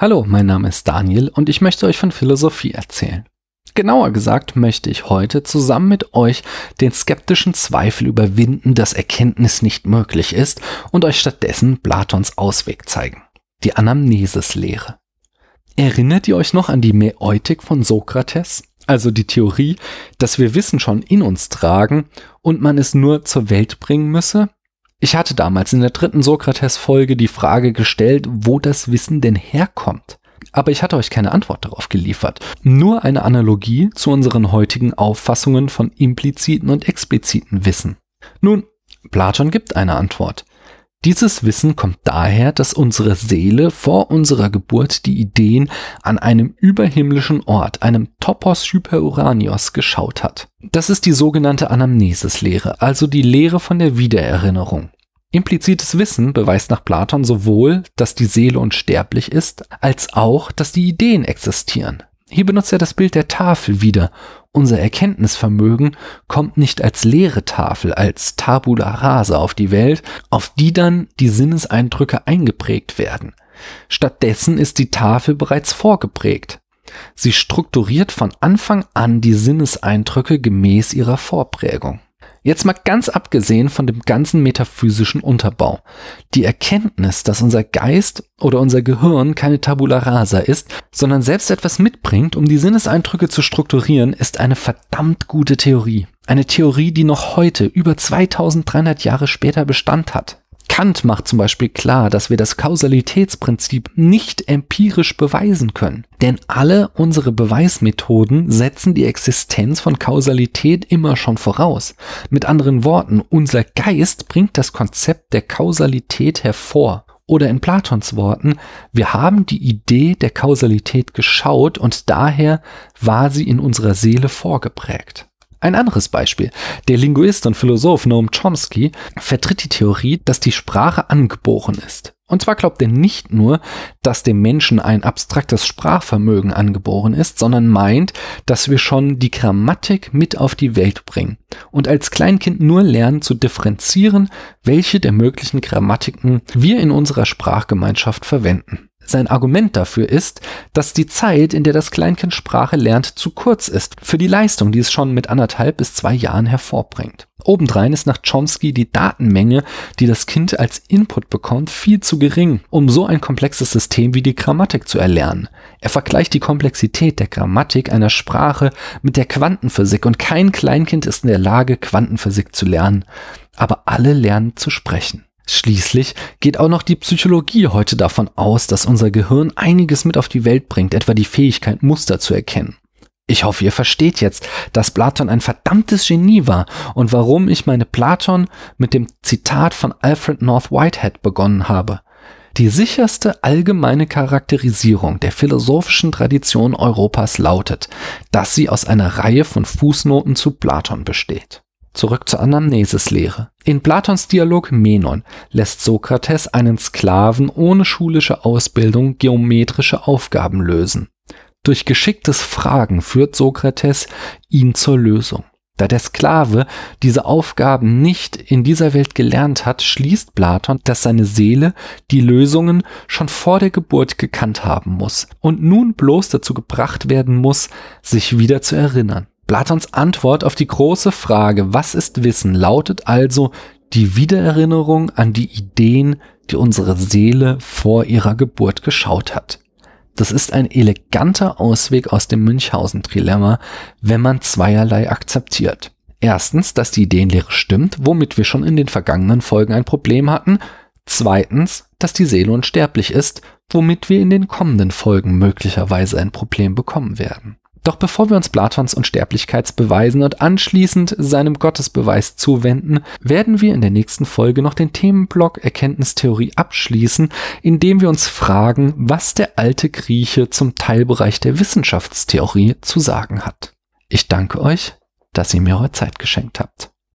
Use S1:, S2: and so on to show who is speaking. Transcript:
S1: Hallo, mein Name ist Daniel und ich möchte euch von Philosophie erzählen. Genauer gesagt möchte ich heute zusammen mit euch den skeptischen Zweifel überwinden, dass Erkenntnis nicht möglich ist und euch stattdessen Platons Ausweg zeigen. Die Anamnesis-Lehre. Erinnert ihr euch noch an die Mäeutik von Sokrates? Also die Theorie, dass wir Wissen schon in uns tragen und man es nur zur Welt bringen müsse? Ich hatte damals in der dritten Sokrates-Folge die Frage gestellt, wo das Wissen denn herkommt. Aber ich hatte euch keine Antwort darauf geliefert. Nur eine Analogie zu unseren heutigen Auffassungen von impliziten und expliziten Wissen. Nun, Platon gibt eine Antwort. Dieses Wissen kommt daher, dass unsere Seele vor unserer Geburt die Ideen an einem überhimmlischen Ort, einem Topos Hyperuranios, geschaut hat. Das ist die sogenannte Anamnesis-Lehre, also die Lehre von der Wiedererinnerung. Implizites Wissen beweist nach Platon sowohl, dass die Seele unsterblich ist, als auch, dass die Ideen existieren. Hier benutzt er das Bild der Tafel wieder. Unser Erkenntnisvermögen kommt nicht als leere Tafel, als Tabula rasa auf die Welt, auf die dann die Sinneseindrücke eingeprägt werden. Stattdessen ist die Tafel bereits vorgeprägt. Sie strukturiert von Anfang an die Sinneseindrücke gemäß ihrer Vorprägung. Jetzt mal ganz abgesehen von dem ganzen metaphysischen Unterbau. Die Erkenntnis, dass unser Geist oder unser Gehirn keine Tabula rasa ist, sondern selbst etwas mitbringt, um die Sinneseindrücke zu strukturieren, ist eine verdammt gute Theorie. Eine Theorie, die noch heute, über 2300 Jahre später Bestand hat. Kant macht zum Beispiel klar, dass wir das Kausalitätsprinzip nicht empirisch beweisen können. Denn alle unsere Beweismethoden setzen die Existenz von Kausalität immer schon voraus. Mit anderen Worten, unser Geist bringt das Konzept der Kausalität hervor. Oder in Platons Worten, wir haben die Idee der Kausalität geschaut und daher war sie in unserer Seele vorgeprägt. Ein anderes Beispiel. Der Linguist und Philosoph Noam Chomsky vertritt die Theorie, dass die Sprache angeboren ist. Und zwar glaubt er nicht nur, dass dem Menschen ein abstraktes Sprachvermögen angeboren ist, sondern meint, dass wir schon die Grammatik mit auf die Welt bringen und als Kleinkind nur lernen zu differenzieren, welche der möglichen Grammatiken wir in unserer Sprachgemeinschaft verwenden. Sein Argument dafür ist, dass die Zeit, in der das Kleinkind Sprache lernt, zu kurz ist für die Leistung, die es schon mit anderthalb bis zwei Jahren hervorbringt. Obendrein ist nach Chomsky die Datenmenge, die das Kind als Input bekommt, viel zu gering, um so ein komplexes System wie die Grammatik zu erlernen. Er vergleicht die Komplexität der Grammatik einer Sprache mit der Quantenphysik und kein Kleinkind ist in der Lage, Quantenphysik zu lernen. Aber alle lernen zu sprechen. Schließlich geht auch noch die Psychologie heute davon aus, dass unser Gehirn einiges mit auf die Welt bringt, etwa die Fähigkeit, Muster zu erkennen. Ich hoffe, ihr versteht jetzt, dass Platon ein verdammtes Genie war und warum ich meine Platon mit dem Zitat von Alfred North Whitehead begonnen habe. Die sicherste allgemeine Charakterisierung der philosophischen Tradition Europas lautet, dass sie aus einer Reihe von Fußnoten zu Platon besteht. Zurück zur Anamnesis-Lehre. In Platons Dialog Menon lässt Sokrates einen Sklaven ohne schulische Ausbildung geometrische Aufgaben lösen. Durch geschicktes Fragen führt Sokrates ihn zur Lösung. Da der Sklave diese Aufgaben nicht in dieser Welt gelernt hat, schließt Platon, dass seine Seele die Lösungen schon vor der Geburt gekannt haben muss und nun bloß dazu gebracht werden muss, sich wieder zu erinnern. Platons Antwort auf die große Frage, was ist Wissen, lautet also die Wiedererinnerung an die Ideen, die unsere Seele vor ihrer Geburt geschaut hat. Das ist ein eleganter Ausweg aus dem Münchhausen-Trilemma, wenn man zweierlei akzeptiert. Erstens, dass die Ideenlehre stimmt, womit wir schon in den vergangenen Folgen ein Problem hatten. Zweitens, dass die Seele unsterblich ist, womit wir in den kommenden Folgen möglicherweise ein Problem bekommen werden. Doch bevor wir uns Platons Unsterblichkeitsbeweisen und anschließend seinem Gottesbeweis zuwenden, werden wir in der nächsten Folge noch den Themenblock Erkenntnistheorie abschließen, indem wir uns fragen, was der alte Grieche zum Teilbereich der Wissenschaftstheorie zu sagen hat. Ich danke euch, dass ihr mir eure Zeit geschenkt habt.